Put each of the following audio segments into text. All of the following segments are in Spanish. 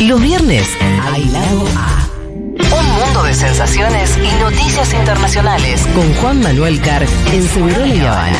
Los viernes, Bailado A. Un mundo de sensaciones y noticias internacionales con Juan Manuel Carr en Segurola y Habana.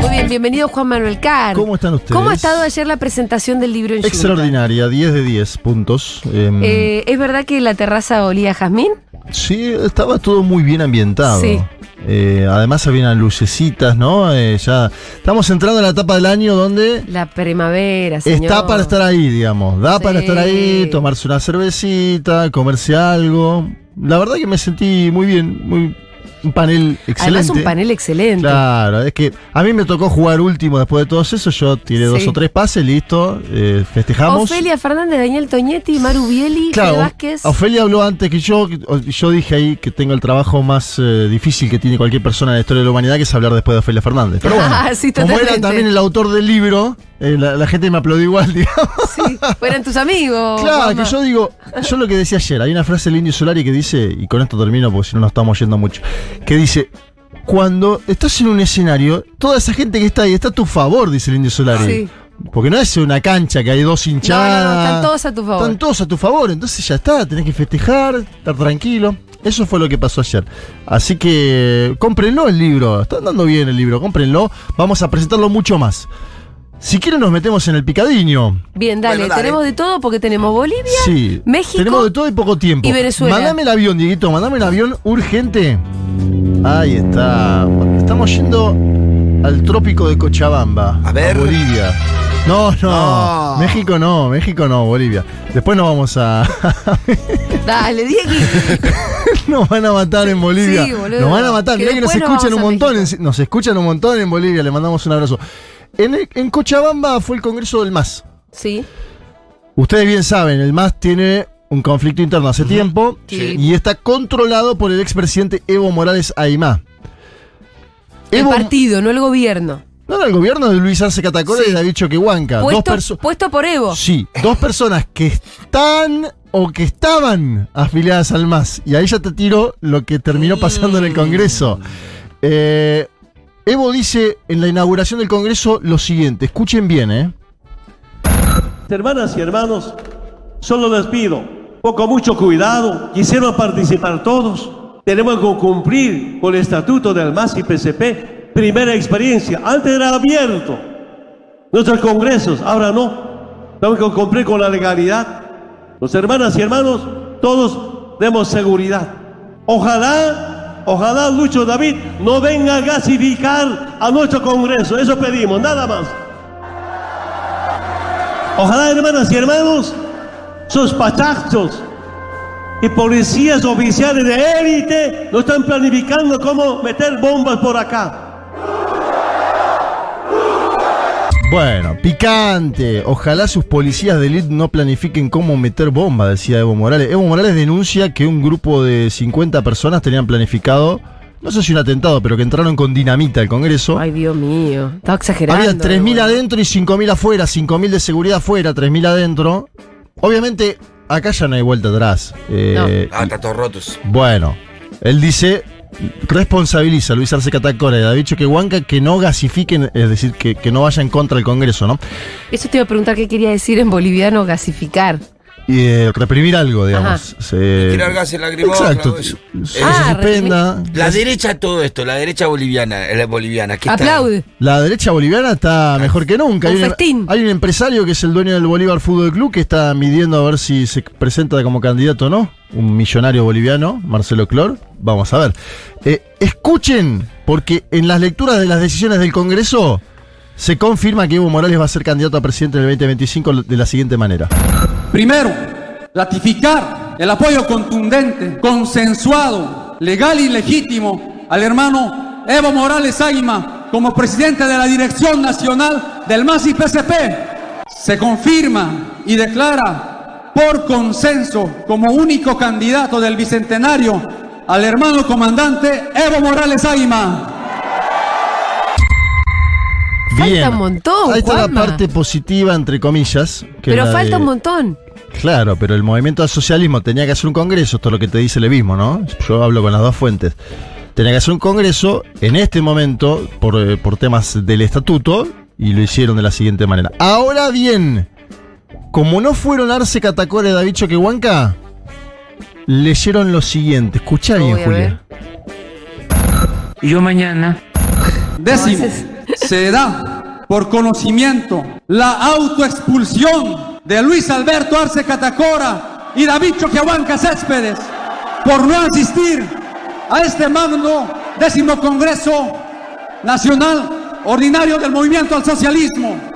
Muy bien, bienvenido Juan Manuel Carr. ¿Cómo están ustedes? ¿Cómo ha estado ayer la presentación del libro en? Extraordinaria, 10 de 10 puntos. Em, Eh, ¿Es verdad que la terraza olía a jazmín? Sí, estaba todo muy bien ambientado. Sí. Eh, además habían lucecitas, ¿no? Eh, ya estamos entrando en la etapa del año donde La primavera, señor. está para estar ahí, digamos. Da para estar ahí, tomarse una cervecita, comerse algo. La verdad que me sentí muy bien, muy un panel excelente. Además, un panel excelente. Claro, es que a mí me tocó jugar último después de todos esos. Yo tiré dos o tres pases, listo, eh, festejamos. Ofelia Fernández, Daniel Toñetti, Maru Bieli, Claro, Vázquez. Ofelia habló antes que yo. Yo dije ahí que tengo el trabajo más eh, difícil que tiene cualquier persona en la historia de la humanidad, que es hablar después de Ofelia Fernández. Pero bueno, Ah, sí, como era también el autor del libro, eh, la, la gente me aplaudió igual, digamos. Sí, fueran tus amigos. Claro, que yo digo, yo lo que decía ayer, hay una frase del Indio Solari que dice, y con esto termino porque si no nos estamos yendo mucho, que dice, cuando estás en un escenario, toda esa gente que está ahí está a tu favor, dice el Indio Solari. Sí. Porque no es una cancha que hay dos No, no, hinchadas. no, están todos a tu favor. Están todos a tu favor, entonces ya está, tenés que festejar, estar tranquilo. Eso fue lo que pasó ayer. Así que cómprenlo el libro, está andando bien el libro, cómprenlo. Vamos a presentarlo mucho más. Si quieren nos metemos en el picadiño. Bien, dale, Bueno, dale. tenemos de todo porque tenemos Bolivia, Sí. México Tenemos de todo y poco tiempo. y Venezuela. Mandame el avión, Dieguito, mandame el avión urgente. Ahí está. Estamos yendo al trópico de Cochabamba. A ver. Bolivia. No, no, No. México no, México no, Bolivia. Después nos vamos a. Dale, Diego. nos van a matar en Bolivia. Sí, boludo. nos van a matar. Que Mirá que nos escuchan un montón. En, nos escuchan un montón en Bolivia. Le mandamos un abrazo. En, Cochabamba fue el Congreso del MAS. Sí. Ustedes bien saben, el MAS tiene un conflicto interno hace tiempo Sí. y está controlado por el expresidente Evo Morales Aymá. El Evo- partido, no el gobierno. no era el gobierno de Luis Arce Catacora Sí. y David Choquehuanca. Dos Puesto, perso- puesto por Evo. Sí, dos personas que están o que estaban afiliadas al MAS. Y ahí ya te tiro lo que terminó pasando en el Congreso. Eh, Evo dice en la inauguración del Congreso lo siguiente, escuchen bien, ¿eh? Hermanas y hermanos, solo les pido, poco mucho cuidado, quisieron participar todos, tenemos que cumplir con el estatuto del MAS y PCP, primera experiencia, antes era abierto, nuestros congresos, ahora no, tenemos que cumplir con la legalidad, los hermanas y hermanos, todos demos seguridad, ojalá, ojalá Lucho David no venga a gasificar a nuestro congreso, eso pedimos, nada más. Ojalá, hermanas y hermanos, sus pachachos y policías oficiales de élite no están planificando cómo meter bombas por acá. Bueno, picante. Ojalá sus policías de élite no planifiquen cómo meter bomba, decía Evo Morales. Evo Morales denuncia que un grupo de 50 personas tenían planificado, no sé si un atentado, pero que entraron con dinamita al Congreso. Ay, Dios mío. Estaba exagerando. Había 3.000 Evo. adentro y 5.000 afuera, 5.000 de seguridad afuera, 3.000 adentro. Obviamente, acá ya no hay vuelta atrás. Eh, Ah, está todos rotos. Bueno, él dice, responsabiliza a Luis Arce Catacora y a David Choquehuanca que no gasifiquen, es decir, que, que no vayan contra el Congreso, ¿no? Eso te iba a preguntar qué quería decir en boliviano gasificar. Y eh, reprimir algo, digamos. Se- Tirar gas en la Exacto. eso. Se Ah, suspenda. La derecha todo esto, la derecha boliviana, eh, la boliviana. Aplaude. La derecha boliviana está mejor que nunca. Un Hay un, festín. hay un empresario que es el dueño del Bolívar Fútbol Club que está midiendo a ver si se presenta como candidato o no. Un millonario boliviano, Marcelo Clor. Vamos a ver. Eh, escuchen, porque en las lecturas de las decisiones del Congreso se confirma que Evo Morales va a ser candidato a presidente en el 2025 de la siguiente manera. Primero, ratificar el apoyo contundente, consensuado, legal y legítimo al hermano Evo Morales Águima como presidente de la Dirección Nacional del MAS y PCP. Se confirma y declara por consenso como único candidato del Bicentenario al hermano comandante Evo Morales Águima. Falta un montón, Ahí está Juanma. la parte positiva, entre comillas. que Pero falta de- un montón. Claro, pero el movimiento al socialismo tenía que hacer un congreso, esto es lo que te dice el mismo, ¿no? Yo hablo con las dos fuentes. Tenía que hacer un congreso en este momento por, eh, por temas del estatuto y lo hicieron de la siguiente manera. Ahora bien, como no fueron Arce Catacora y David Choquehuanca, leyeron lo siguiente. Escucha bien, Julia. Y yo mañana Décimo, se da por conocimiento la autoexpulsión de Luis Alberto Arce Catacora y David Choquehuanca Céspedes por no asistir a este magno décimo Congreso Nacional Ordinario del Movimiento al Socialismo.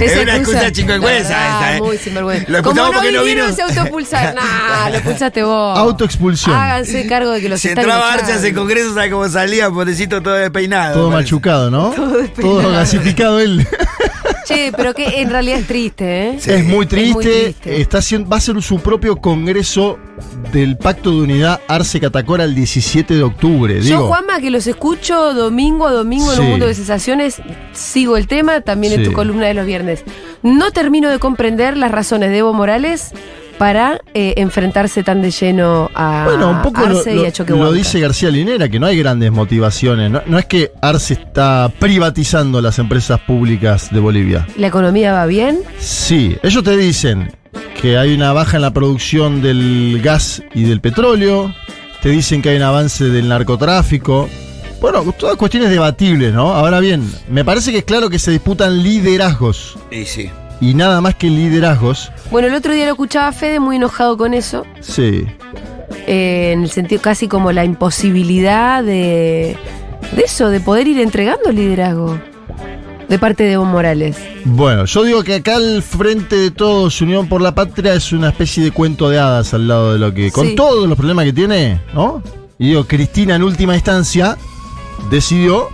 Es una excusa chingüengüenza verdad, esta, ¿eh? Muy sinvergüenza. Lo Como no porque no vinieron, vino. se autoexpulsaron. Nah, lo expulsaste vos. Autoexpulsión. Háganse cargo de que los Si están entraba Arce a echando. ese congreso, ¿sabe cómo salía? Pobrecito todo despeinado. Todo parece. machucado, ¿no? Todo despeinado. Todo gasificado él. Che, pero que en realidad es triste, ¿eh? es muy triste. muy triste. Está haciendo, va a ser su propio congreso del Pacto de Unidad Arce Catacora el 17 de octubre. Yo, Digo, Juanma, que los escucho domingo a domingo en un mundo de sensaciones, sigo el tema también en tu columna de los viernes. No termino de comprender las razones de Evo Morales para eh, enfrentarse tan de lleno a Bueno, un poco lo, Arce lo- y a Choquehuanca. lo dice García Linera, que no hay grandes motivaciones. No, no es que Arce está privatizando las empresas públicas de Bolivia. ¿La economía va bien? Sí, ellos te dicen que hay una baja en la producción del gas y del petróleo. Te dicen que hay un avance del narcotráfico. Bueno, todas cuestiones debatibles, ¿no? Ahora bien, me parece que es claro que se disputan liderazgos. Y sí. Y nada más que liderazgos. Bueno, el otro día lo escuchaba a Fede muy enojado con eso, Sí. eh, en el sentido casi como la imposibilidad de, de eso, de poder ir entregando liderazgo de parte de Evo Morales. Bueno, yo digo que acá el frente de todos, Unión por la Patria, es una especie de cuento de hadas al lado de lo que. Con Sí. todos los problemas que tiene, ¿no? Y digo, Cristina en última instancia decidió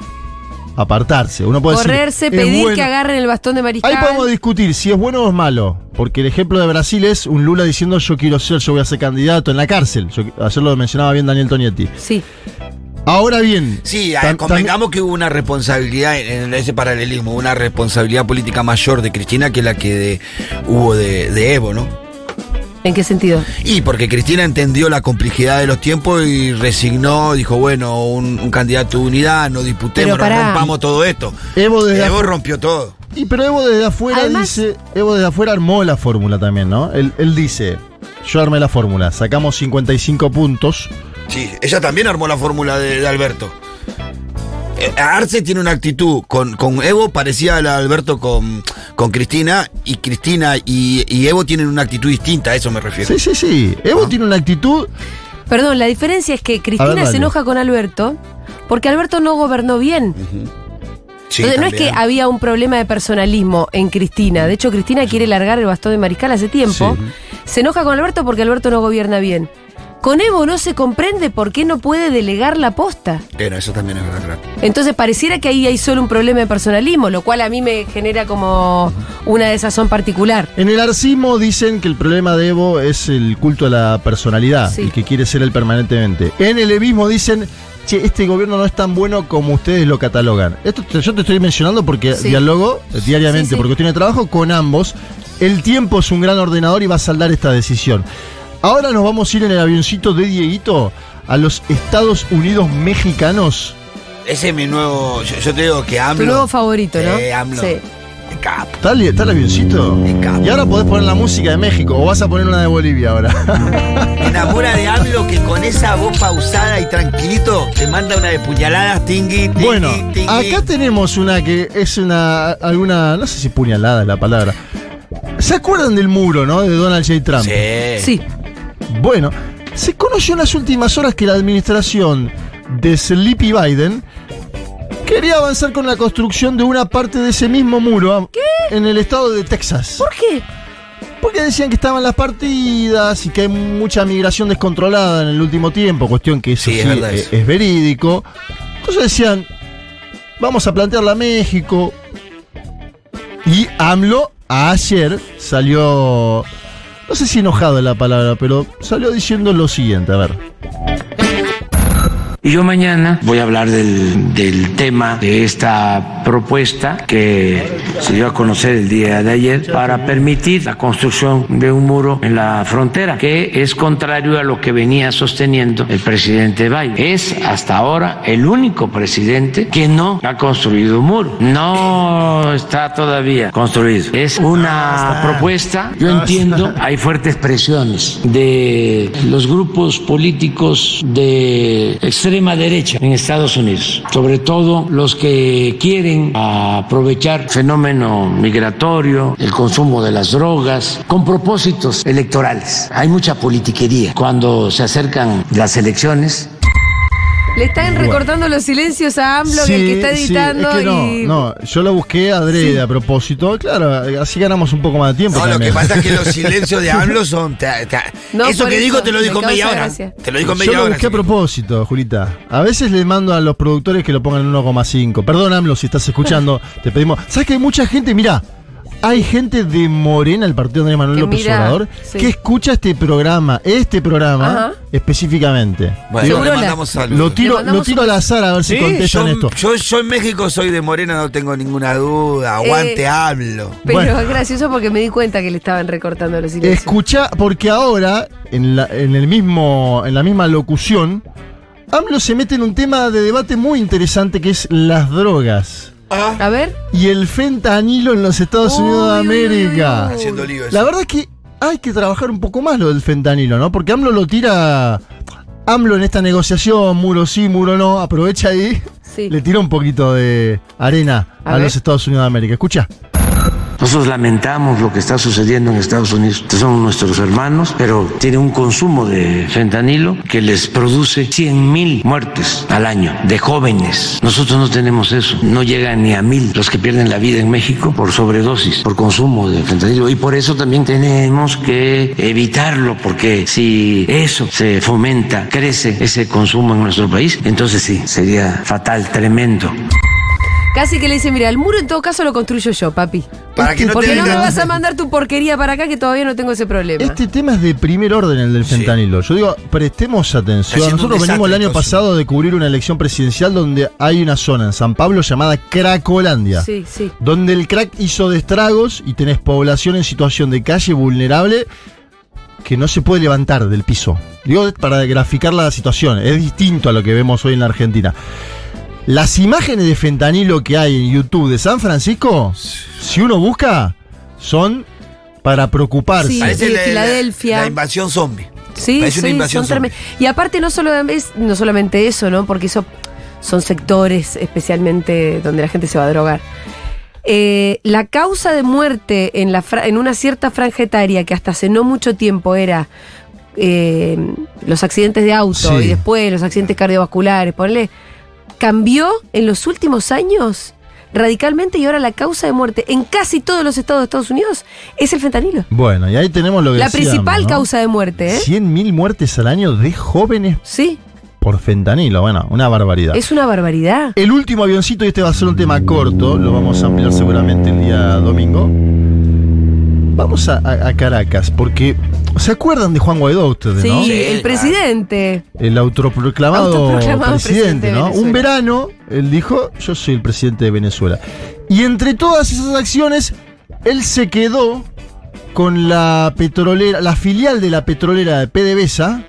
apartarse. Uno puede Correrse, decir, pedir bueno. que agarren el bastón de mariscal. Ahí podemos discutir si es bueno o es malo. Porque el ejemplo de Brasil es un Lula diciendo yo quiero ser, yo voy a ser candidato en la cárcel. Yo- ayer lo mencionaba bien Daniel Tonietti. Sí. Ahora bien. Sí, convengamos que hubo una responsabilidad en ese paralelismo, una responsabilidad política mayor de Cristina que la que de- hubo de, de Evo, ¿no? ¿En qué sentido? Y porque Cristina entendió la complejidad de los tiempos y resignó, dijo, bueno, un, un candidato de unidad, no disputemos, pará. rompamos todo esto. Evo desde Evo afu- rompió todo. Y pero Evo desde afuera Además- dice, Evo desde afuera armó la fórmula también, ¿no? Él, él dice, yo armé la fórmula, sacamos 55 puntos. Sí, ella también armó la fórmula de, de Alberto. Eh, Arce tiene una actitud con, con Evo parecida a la de Alberto con, con Cristina, y Cristina y, y Evo tienen una actitud distinta, a eso me refiero. Sí, sí, sí. Evo Ah. tiene una actitud. Perdón, la diferencia es que Cristina se enoja con Alberto porque Alberto no gobernó bien. Sí, Entonces, no es que había un problema de personalismo en Cristina. De hecho, Cristina quiere largar el bastón de mariscal hace tiempo. Se enoja con Alberto porque Alberto no gobierna bien. Con Evo no se comprende por qué no puede delegar la posta. Bueno, eso también es verdad, claro. Entonces pareciera que ahí hay solo un problema de personalismo, lo cual a mí me genera como una desazón particular. En el arcismo dicen que el problema de Evo es el culto a la personalidad Sí. y que quiere ser él permanentemente. En el evismo dicen, che, este gobierno no es tan bueno como ustedes lo catalogan. Esto te- yo te estoy mencionando porque Sí. dialogo diariamente, Sí, sí. porque tiene trabajo con ambos. El tiempo es un gran ordenador y va a saldar esta decisión. Ahora nos vamos a ir en el avioncito de Dieguito a los Estados Unidos mexicanos. Ese es mi nuevo. Yo, yo te digo que AMLO. Tu nuevo favorito, ¿no? Eh, AMLO. Sí. capo. ¿Está el, está el avioncito? Me cago. Y ahora podés poner la música de México o vas a poner una de Bolivia ahora. Me enamora de AMLO que con esa voz pausada y tranquilito te manda una de puñaladas, tingui, tingui, Bueno, tingui. acá tenemos una que es una. alguna. no sé si puñalada es la palabra. ¿Se acuerdan del muro, no? De Donald J. Trump. Sí. Sí. Bueno, se conoció en las últimas horas que la administración de Sleepy Biden quería avanzar con la construcción de una parte de ese mismo muro en el estado de Texas. ¿Por qué? Porque decían que estaban las partidas y que hay mucha migración descontrolada en el último tiempo, cuestión que eso Sí, sí, es eso. es verídico. Entonces decían, vamos a plantearla a México. Y AMLO ayer salió, no sé si enojado es la palabra, pero salió diciendo lo siguiente, a ver. Y yo mañana voy a hablar del, del, tema de esta propuesta que se dio a conocer el día de ayer para permitir la construcción de un muro en la frontera, que es contrario a lo que venía sosteniendo el presidente Biden. Es hasta ahora el único presidente que no ha construido un muro. No está todavía construido. Es una propuesta, yo entiendo, hay fuertes presiones de los grupos políticos de extrema derecha en Estados Unidos, sobre todo los que quieren aprovechar fenómeno migratorio, el consumo de las drogas, con propósitos electorales. Hay mucha politiquería cuando se acercan las elecciones. Le están recortando los silencios a AMLO, que el que está editando. Sí, es que no, y... no, yo lo busqué adrede Sí. a propósito. Claro, así ganamos un poco más de tiempo. No, lo que pasa es que los silencios de AMLO son. No, eso que eso, dijo te lo dijo media hora. gracia. Te lo dijo Yo media lo hora. busqué a propósito, Julita. A veces le mando a los productores que lo pongan en 1,5. Perdón, AMLO, si estás escuchando, te pedimos. ¿Sabes que hay mucha gente? Mira, hay gente de Morena, el partido de Andrés Manuel Que López mira, Obrador, sí. que escucha este programa, este programa Ajá. específicamente. Bueno, le mandamos saludos. Lo tiro, lo tiro un- al azar a ver si contestan yo, esto. Yo, yo en México soy de Morena, no tengo ninguna duda. Aguante, Eh, hablo. Pero Bueno. es gracioso porque me di cuenta que le estaban recortando los silencios. Escucha, porque ahora, en la, en el mismo, en la misma locución, AMLO se mete en un tema de debate muy interesante que es las drogas. A ver. Y el fentanilo en los Estados Uy, Unidos de América. uy, uy. Haciendo lío eso. La verdad es que hay que trabajar un poco más lo del fentanilo, ¿no? Porque AMLO lo tira. AMLO en esta negociación, muro sí, muro no, aprovecha ahí, Sí. le tira un poquito de arena A los Estados Unidos de América. Escucha. Nosotros lamentamos lo que está sucediendo en Estados Unidos. Son nuestros hermanos, pero tiene un consumo de fentanilo que les produce 100 mil muertes al año de jóvenes. Nosotros no tenemos eso. No llegan ni a mil los que pierden la vida en México por sobredosis, por consumo de fentanilo. Y por eso también tenemos que evitarlo, porque si eso se fomenta, crece ese consumo en nuestro país, entonces sí, sería fatal, tremendo. Casi que le dice, mira, el muro en todo caso lo construyo yo, papi. Para que no te Porque no me vengan- vas a mandar tu porquería para acá que todavía no tengo ese problema. Este tema es de primer orden, el del Sí. fentanilo. Yo digo, prestemos atención. un Nosotros venimos el año entonces. pasado de cubrir una elección presidencial donde hay una zona en San Pablo llamada Cracolandia. Sí, sí. Donde el crack hizo de estragos y tenés población en situación de calle vulnerable que no se puede levantar del piso. Digo, para graficar la situación, es distinto a lo que vemos hoy en la Argentina. Las imágenes de fentanilo que hay en YouTube de San Francisco, si uno busca, son para preocuparse. Sí. Parece de la, la- Filadelfia. la invasión zombie. Sí, Parece una sí, invasión son zombie. Y aparte no solo es, no solamente eso, ¿no? Porque eso son sectores especialmente donde la gente se va a drogar. Eh, la causa de muerte en, la fra- en una cierta franja etaria que hasta hace no mucho tiempo era eh, los accidentes de auto Sí. y después los accidentes cardiovasculares, ponle, cambió en los últimos años radicalmente y ahora la causa de muerte en casi todos los estados de Estados Unidos es el fentanilo. Bueno, y ahí tenemos lo que La decíamos, principal ¿no? causa de muerte, ¿eh? 100.000 muertes al año de jóvenes Sí, por fentanilo. Bueno, una barbaridad. es una barbaridad. El último avioncito, y este va a ser un tema corto, lo vamos a ampliar seguramente el día domingo. Vamos a, a- a Caracas, porque ¿se acuerdan de Juan Guaidó ustedes, Sí, no? Sí, el presidente. El autoproclamado, Autoproclamado presidente, presidente de ¿no? Un verano, él dijo, yo soy el presidente de Venezuela. Y entre todas esas acciones, él se quedó con la petrolera, la filial de la petrolera de PDVSA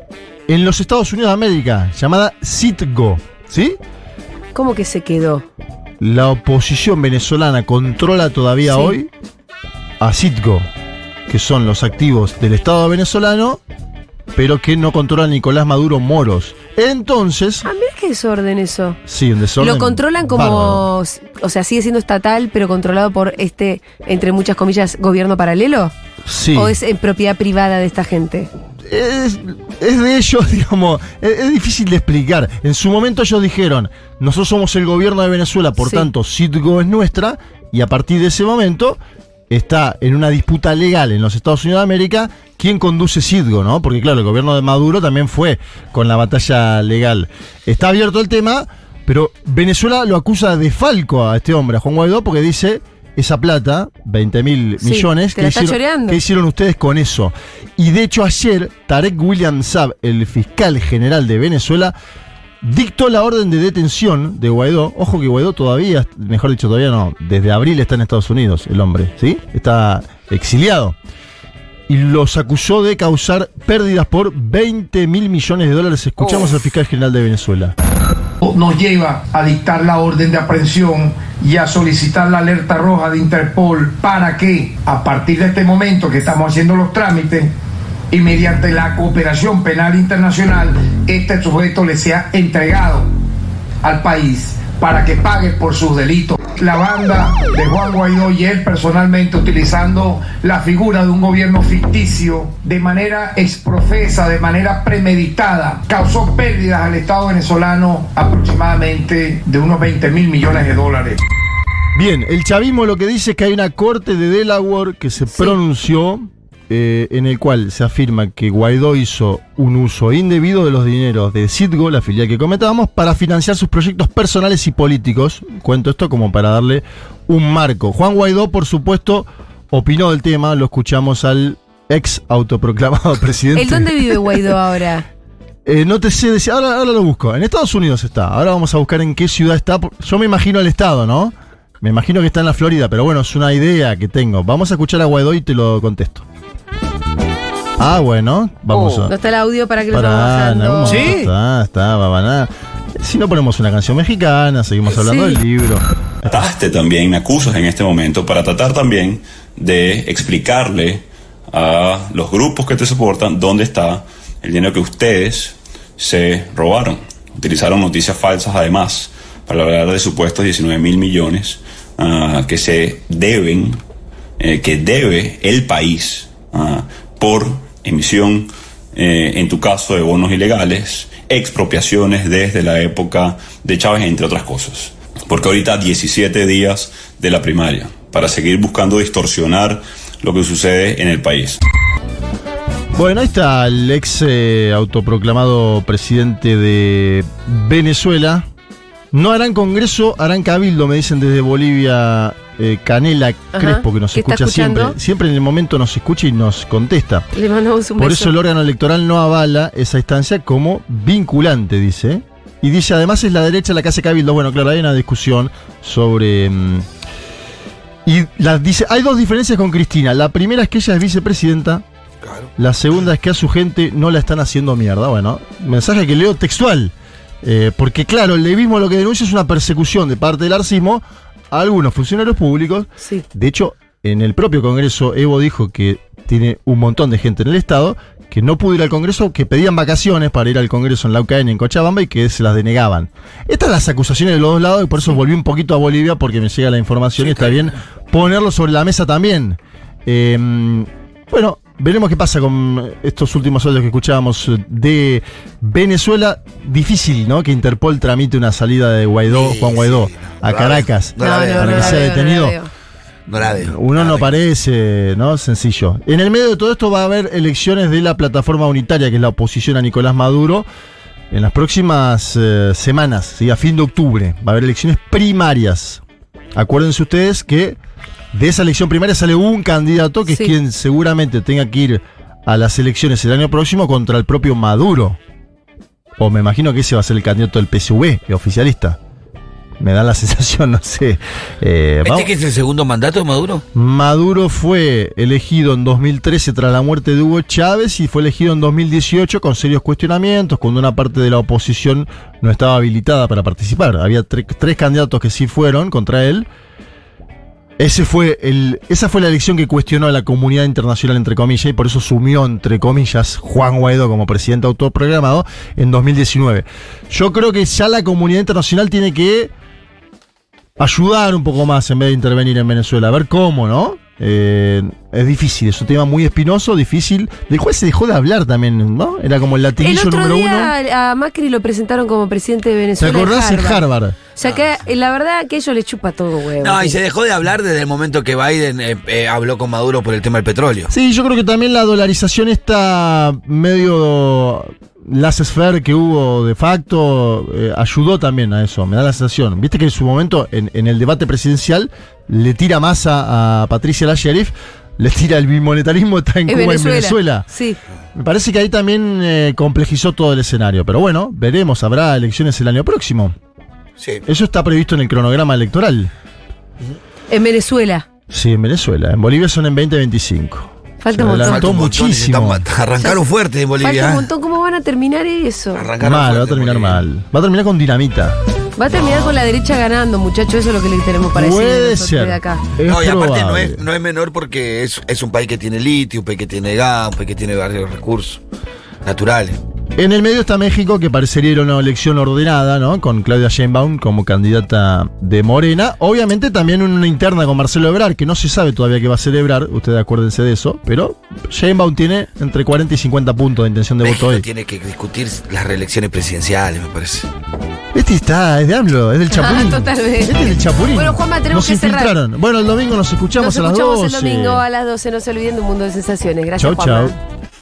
en los Estados Unidos de América, llamada Citgo, ¿sí? ¿Cómo que se quedó? La oposición venezolana controla todavía Sí. hoy a Citgo, que son los activos del Estado venezolano, pero que no controla Nicolás Maduro Moros. Entonces, Ah, mira qué desorden eso. sí, un desorden. Lo controlan como, bárbaro. o sea, sigue siendo estatal, pero controlado por este, entre muchas comillas, gobierno paralelo. Sí. ¿O es en propiedad privada de esta gente? es, es de ellos, digamos, es, es difícil de explicar. En su momento ellos dijeron, nosotros somos el gobierno de Venezuela, por Sí. tanto, Citgo es nuestra, y a partir de ese momento está en una disputa legal en los Estados Unidos de América quién conduce Citgo, ¿no? Porque claro, el gobierno de Maduro también fue con la batalla legal. Está abierto el tema, pero Venezuela lo acusa de falco a este hombre, a Juan Guaidó, porque dice... Esa plata, 20 mil Sí, millones, está hicieron, choreando. ¿qué hicieron ustedes con eso? Y de hecho ayer Tarek William Saab, el fiscal general de Venezuela, dictó la orden de detención de Guaidó. Ojo que Guaidó todavía, mejor dicho, todavía no, desde abril está en Estados Unidos el hombre, ¿sí? Está exiliado. Y los acusó de causar pérdidas por 20 mil millones de dólares. Escuchamos al fiscal general de Venezuela. nos lleva a dictar la orden de aprehensión y a solicitar la alerta roja de Interpol para que a partir de este momento que estamos haciendo los trámites y mediante la cooperación penal internacional este sujeto le sea entregado al país para que pague por sus delitos. La banda de Juan Guaidó y él personalmente utilizando la figura de un gobierno ficticio de manera exprofesa, de manera premeditada, causó pérdidas al Estado venezolano aproximadamente de unos 20 mil millones de dólares. Bien, el chavismo lo que dice es que hay una corte de Delaware que se pronunció eh, en el cual se afirma que Guaidó hizo un uso indebido de los dineros de Citgo, la filial que comentábamos, para financiar sus proyectos personales y políticos. Cuento esto como para darle un marco. Juan Guaidó, por supuesto, opinó del tema, lo escuchamos al ex autoproclamado presidente. ¿El dónde vive Guaidó ahora? Eh, no te sé decir, ahora, ahora lo busco. En Estados Unidos está. Ahora vamos a buscar en qué ciudad está. Yo me imagino el estado, ¿no? Me imagino que está en la Florida, pero bueno, es una idea que tengo. Vamos a escuchar a Guaidó y te lo contesto. Ah, bueno, vamos Oh, a. No está el audio para que lo Pará, en algún bajando. momento Está, está, va, va, nada. Si no ponemos una canción mexicana, seguimos hablando Sí. del libro. Trataste también, me acusas en este momento, para tratar también de explicarle a los grupos que te soportan dónde está el dinero que ustedes se robaron. Utilizaron noticias falsas además para hablar de supuestos 19 mil millones ah, que se deben, eh, que debe el país ah, por emisión, eh, en tu caso, de bonos ilegales, expropiaciones desde la época de Chávez, entre otras cosas. Porque ahorita 17 días de la primaria, para seguir buscando distorsionar lo que sucede en el país. Bueno, ahí está el ex eh, autoproclamado presidente de Venezuela. No harán congreso, harán cabildo, me dicen desde Bolivia, eh, Canela Ajá. Crespo, que nos ¿Qué está escucha siempre. escuchando? Siempre en el momento nos escucha y nos contesta. Le mandamos un Por beso. eso el órgano electoral no avala esa instancia como vinculante, dice. Y dice, además es la derecha la que hace cabildo. Bueno, claro, hay una discusión sobre... mm, y la, dice, hay dos diferencias con Cristina. La primera es que ella es vicepresidenta. La segunda es que a su gente no la están haciendo mierda. Bueno, mensaje que leo textual. Eh, porque claro, el levismo lo que denuncia es una persecución de parte del arcismo a algunos funcionarios públicos. Sí. De hecho, en el propio Congreso, Evo dijo que tiene un montón de gente en el Estado que no pudo ir al Congreso, que pedían vacaciones para ir al Congreso en la UCN y en Cochabamba y que se las denegaban. Estas las acusaciones de los dos lados y por eso volví un poquito a Bolivia porque me llega la información y está bien ponerlo sobre la mesa también. Eh, bueno, veremos qué pasa con estos últimos audios que escuchábamos de Venezuela. Difícil, ¿no? Que Interpol tramite una salida de Guaidó, Sí, Juan Guaidó, sí, a Caracas. no para que sea detenido. Uno no parece, ¿no? Sencillo. En el medio de todo esto va a haber elecciones de la plataforma unitaria, que es la oposición a Nicolás Maduro, en las próximas eh, semanas, ¿sí? a fin de octubre. Va a haber elecciones primarias. Acuérdense ustedes que de esa elección primaria sale un candidato que Sí. es quien seguramente tenga que ir a las elecciones el año próximo contra el propio Maduro. O me imagino que ese va a ser el candidato del PSV, el oficialista. Me da la sensación, no sé. Eh, ¿Este que es el segundo mandato de Maduro? Maduro fue elegido en 2013 tras la muerte de Hugo Chávez y fue elegido en 2018 con serios cuestionamientos, cuando una parte de la oposición no estaba habilitada para participar. Había tre- tres candidatos que sí fueron contra él. Ese fue el, esa fue la elección que cuestionó a la comunidad internacional, entre comillas, y por eso sumió, entre comillas, Juan Guaidó como presidente autoprogramado en 2019. Yo creo que ya la comunidad internacional tiene que ayudar un poco más en vez de intervenir en Venezuela, a ver cómo, ¿no? Eh, es difícil, es un tema muy espinoso, difícil. Del cual se dejó de hablar también, ¿no? Era como el El latinillo otro número uno. a Macri lo presentaron como presidente de ¿Te Venezuela. acordás en Harvard? O sea que eh, la verdad que ellos le chupa todo, huevo. No, y se dejó de hablar desde el momento que Biden eh, eh, habló con Maduro por el tema del petróleo. Sí, yo creo que también la dolarización está medio laissez-faire que hubo de facto eh, ayudó también a eso, me da la sensación. Viste que en su momento, en, en el debate presidencial, le tira más a, a Patricia la Sheriff le tira el bimonetarismo, está en Es Cuba y en Venezuela. Sí. Me parece que ahí también eh, complejizó todo el escenario. Pero bueno, veremos, habrá elecciones el año próximo. Sí. Eso está previsto en el cronograma electoral. En Venezuela. Sí, en Venezuela. En Bolivia son en 2025. Falta un montón. montón, muchísimo. Arrancaron fuerte en Bolivia. Falta un ¿eh? montón. ¿Cómo van a terminar eso? Arrancaron Mal, va a terminar mal. Va a terminar con dinamita. Va a terminar con la derecha ganando, muchachos. Eso es lo que le tenemos para decir Puede nosotros ser. de acá. Es No, y aparte no probable. es, no es menor porque es, es un país que tiene litio, un país que tiene gas, un país que tiene varios recursos naturales. En el medio está México, que parecería ir a una elección ordenada, ¿no? Con Claudia Sheinbaum como candidata de Morena. Obviamente también una interna con Marcelo Ebrard, que no se sabe todavía qué va a celebrar, ustedes acuérdense de eso, pero Sheinbaum tiene entre 40 y 50 puntos de intención de México voto hoy. tiene que discutir las reelecciones presidenciales, me parece. Este está, es de AMLO, es del Chapulín. Totalmente. Este es del Chapulín. Bueno, Juanma, tenemos nos que cerrar. Bueno, el domingo nos escuchamos Nos a las escuchamos 12. el domingo a las 12. No se olviden de un mundo de sensaciones. Gracias, Chau, Juanma. chau.